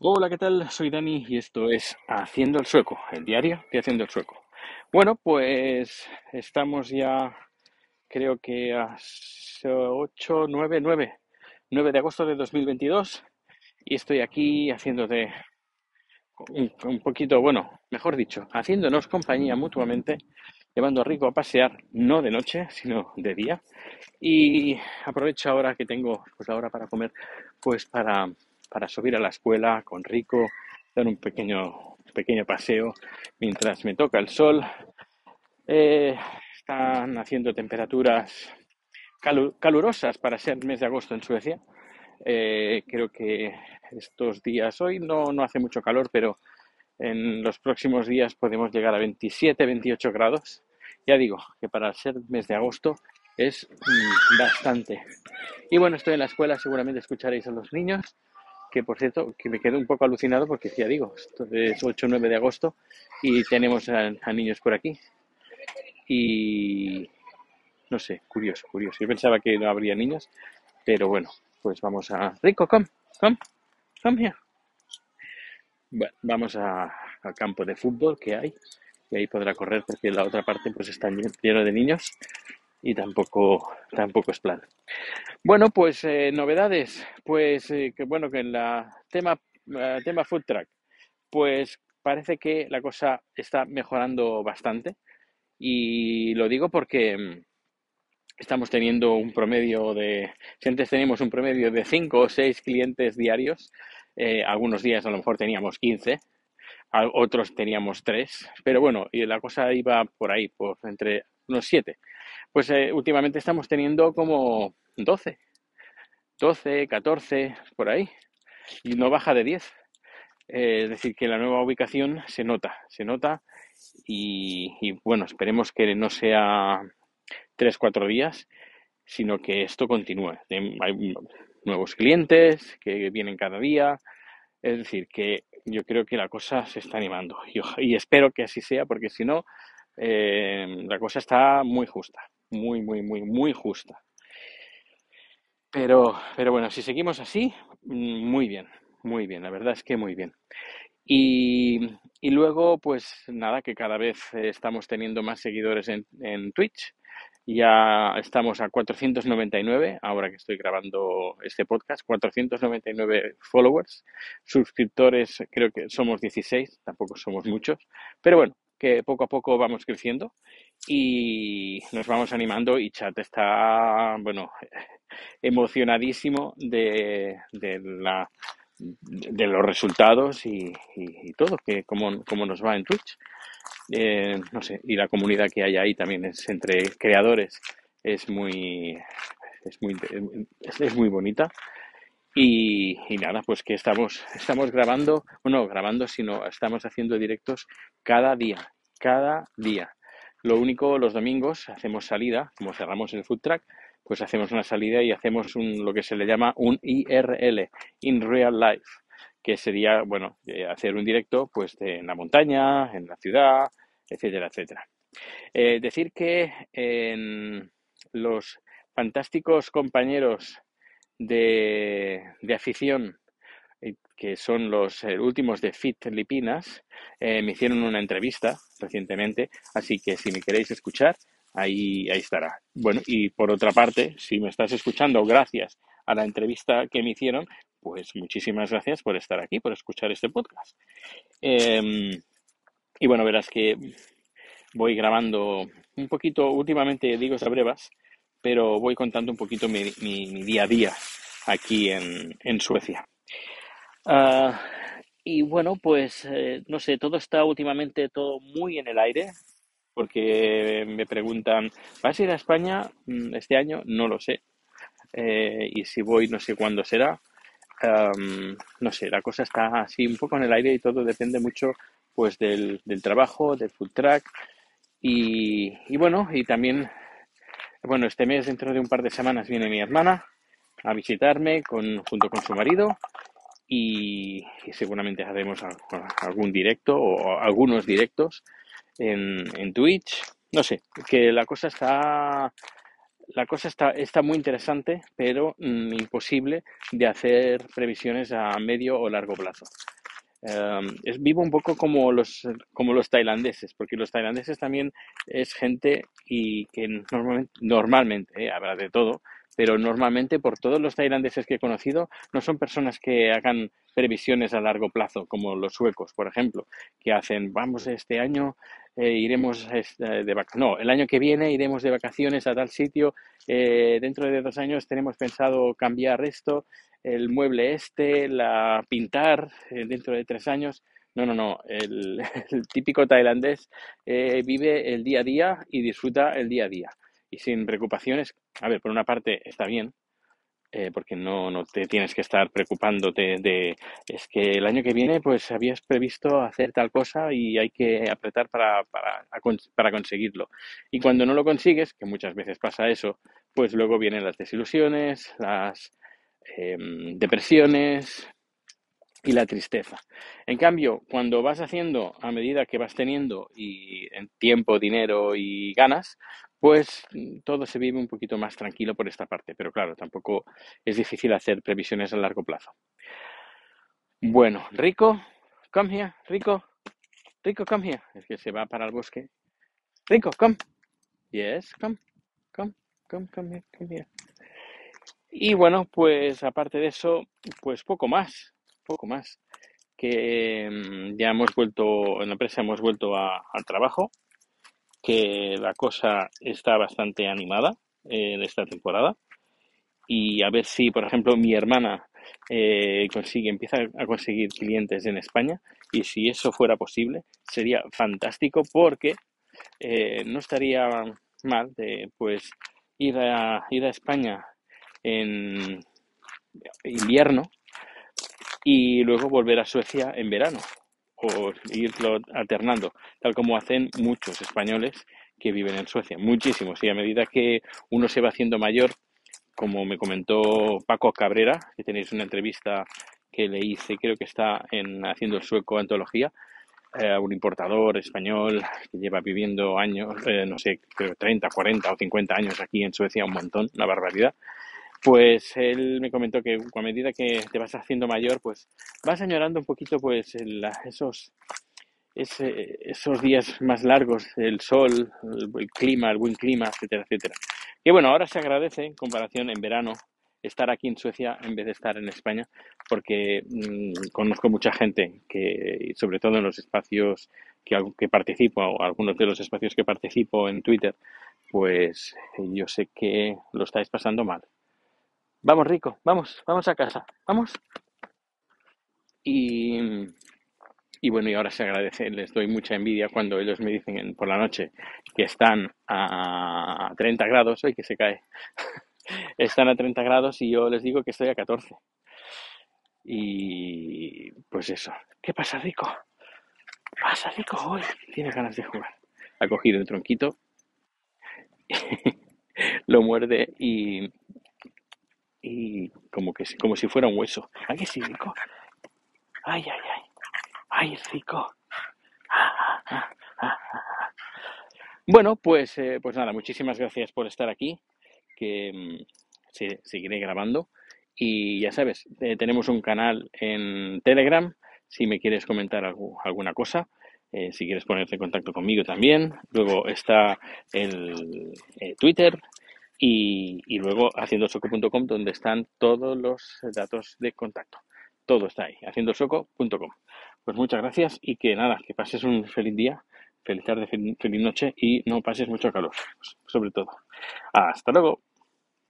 Hola, ¿qué tal? Soy Dani y esto es Haciendo el Sueco, el diario de Haciendo el Sueco. Bueno, pues estamos ya, creo que a 8, 9, 9, 9 de agosto de 2022 y estoy aquí haciéndote un, un poquito, bueno, mejor dicho, haciéndonos compañía mutuamente, llevando a Rico a pasear, no de noche, sino de día. Y aprovecho ahora que tengo pues la hora para comer, pues para para subir a la escuela con Rico, dar un pequeño, pequeño paseo mientras me toca el sol. Eh, están haciendo temperaturas calurosas para ser mes de agosto en Suecia. Eh, creo que estos días, hoy no, no hace mucho calor, pero en los próximos días podemos llegar a 27, 28 grados. Ya digo que para ser mes de agosto es mm, bastante. Y bueno, estoy en la escuela, seguramente escucharéis a los niños que por cierto, que me quedo un poco alucinado porque ya digo, es 8 o 9 de agosto y tenemos a, niños por aquí. Y no sé, curioso, curioso. Yo pensaba que no habría niños, pero bueno, pues vamos a... Rico, come, come, come here. Bueno, vamos a, al campo de fútbol que hay y ahí podrá correr porque la otra parte pues está lleno de niños y tampoco, tampoco es plan. Bueno, pues eh, novedades, pues eh, que bueno, que en la tema, eh, tema food track, pues parece que la cosa está mejorando bastante. Y lo digo porque mm, estamos teniendo un promedio de, si antes teníamos un promedio de 5 o 6 clientes diarios, algunos días a lo mejor teníamos 15, otros teníamos 3, pero bueno, y la cosa iba por ahí, por entre unos 7 pues eh, últimamente estamos teniendo como 12, 12, 14, por ahí, y no baja de 10. Eh, es decir, que la nueva ubicación se nota, se nota y, bueno, esperemos que no sea 3, 4 días, sino que esto continúe. Hay nuevos clientes que vienen cada día, es decir, que yo creo que la cosa se está animando y, espero que así sea, porque si no, eh, la cosa está muy justa muy, muy, muy, muy justa. Pero, pero bueno, si seguimos así, mm, muy bien, muy bien, la verdad es que muy bien. Y, y luego, pues nada, que cada vez estamos teniendo más seguidores en, en Twitch. Ya estamos a 499, ahora que estoy grabando este podcast, 499 followers. Suscriptores creo que somos 16, tampoco somos muchos. Pero bueno, que poco a poco vamos creciendo y nos vamos animando y Chat está, bueno, emocionadísimo de, de, la, de los resultados y, y, todo, que cómo, nos va en Twitch. Eh, no sé, y la comunidad que hay ahí también es entre creadores es muy es muy es, muy bonita y, y, nada pues que estamos estamos grabando no grabando sino estamos haciendo directos cada día cada día lo único, los domingos hacemos salida, como cerramos el food track, pues hacemos una salida y hacemos un, lo que se le llama un IRL, in real life, que sería, bueno, hacer un directo pues en la montaña, en la ciudad, etcétera, etcétera. Eh, decir que en los fantásticos compañeros de, de afición eh, que son los eh, últimos de Fit Lipinas, eh, me hicieron una entrevista recientemente, así que si me queréis escuchar, ahí, ahí estará. Bueno, y por otra parte, si me estás escuchando gracias a la entrevista que me hicieron, pues muchísimas gracias por estar aquí, por escuchar este podcast. Em, y bueno, verás que voy grabando un poquito, últimamente digo a brevas, pero voy contando un poquito mi, mi, día a día aquí en, en Suecia. Uh, y bueno, pues eh, no sé, todo está últimamente todo muy en el aire, porque me preguntan, ¿vas a ir a España mm, este año? No lo sé. Eh, y si voy, no sé cuándo será. Um, no sé, la cosa está así un poco en el aire y todo depende mucho pues del, del trabajo, del food track y, y, bueno, y también, bueno, este mes dentro de un par de semanas viene mi hermana a visitarme con, junto con su marido y, seguramente haremos algún directo o algunos directos en, en Twitch. No sé, que la cosa está la cosa está, está muy interesante, pero mm, imposible de hacer previsiones a medio o largo plazo. Em, es vivo un poco como los, como los tailandeses, porque los tailandeses también es gente y que normalmente, normalmente eh, habrá de todo, pero normalmente por todos los tailandeses que he conocido no son personas que hagan previsiones a largo plazo, como los suecos, por ejemplo, que hacen, vamos, este año eh, iremos este, de vacaciones, no, el año que viene iremos de vacaciones a tal sitio, eh, dentro de dos años tenemos pensado cambiar esto, el mueble este, la pintar eh, dentro de tres años. No, no, no. El típico tailandés vive el día a día y disfruta el día a día y sin preocupaciones. A ver, por una parte está bien, eh, porque no, no te tienes que estar preocupándote de, es que el año que viene pues habías previsto hacer tal cosa y hay que apretar para, para, conseguirlo. Y cuando no lo consigues, que muchas veces pasa eso, pues luego vienen las desilusiones, las em, depresiones, y la tristeza. En cambio, cuando vas haciendo a medida que vas teniendo y en tiempo, dinero y ganas, pues mm, todo se vive un poquito más tranquilo por esta parte, pero claro, tampoco es difícil hacer previsiones a largo plazo. Bueno, Rico, come here, Rico, Rico, come here. Es que se va para el bosque. Rico, come. Yes, come, come, come, come here, come here. Y bueno, pues aparte de eso, pues poco más, poco más. Que mm, ya hemos vuelto, en la empresa hemos vuelto al trabajo que la cosa está bastante animada en esta temporada. Y a ver si, por ejemplo, mi hermana eh, consigue, empieza a conseguir clientes en España y si eso fuera posible sería fantástico porque eh, no estaría mal de pues ir a ir a España en invierno y luego volver a Suecia en verano o irlo alternando, tal como hacen muchos españoles que viven en Suecia, muchísimos. Y a medida que uno se va haciendo mayor, como me comentó Paco Cabrera, que tenéis una entrevista que le hice, creo que está en Haciendo el Sueco Antología, eh, un importador español que lleva viviendo años, eh, no sé, creo 30, 40 o 50 años aquí en Suecia, un montón, una barbaridad. Pues él me comentó que a medida que te vas haciendo mayor, pues vas añorando un poquito pues esos, esos días más largos, el sol, el, clima, el buen clima, etcétera, etcétera. Que bueno, ahora se agradece en comparación en verano estar aquí en Suecia en vez de estar en España, porque mm, conozco mucha gente que, sobre todo en los espacios que participo, o algunos de los espacios que participo en Twitter, pues yo sé que lo estáis pasando mal. Vamos, Rico, vamos, vamos a casa, vamos. Y, y bueno, y ahora se agradece, les doy mucha envidia cuando ellos me dicen por la noche que están a 30 grados, hoy que se cae, están a 30 grados y yo les digo que estoy a 14. Y pues eso, ¿qué pasa, Rico? ¿Qué pasa, Rico? Hoy tiene ganas de jugar. Ha cogido el tronquito, lo muerde y, y como que como si fuera un hueso. ¿A qué sí, Rico? Ay, ay, ay. Ay, Rico. Bueno, pues, eh, pues nada, muchísimas gracias por estar aquí, que mm, seguiré grabando. Y ya sabes, eh, tenemos un canal en Telegram, si me quieres comentar alguna cosa, eh, si quieres ponerte en contacto conmigo también. Luego está el Twitter, y, y luego haciendosoco.com donde están todos los datos de contacto. Todo está ahí, haciendosoco.com. Pues muchas gracias y que nada, que pases un feliz día, feliz tarde, feliz noche y no pases mucho calor, sobre todo. Hasta luego.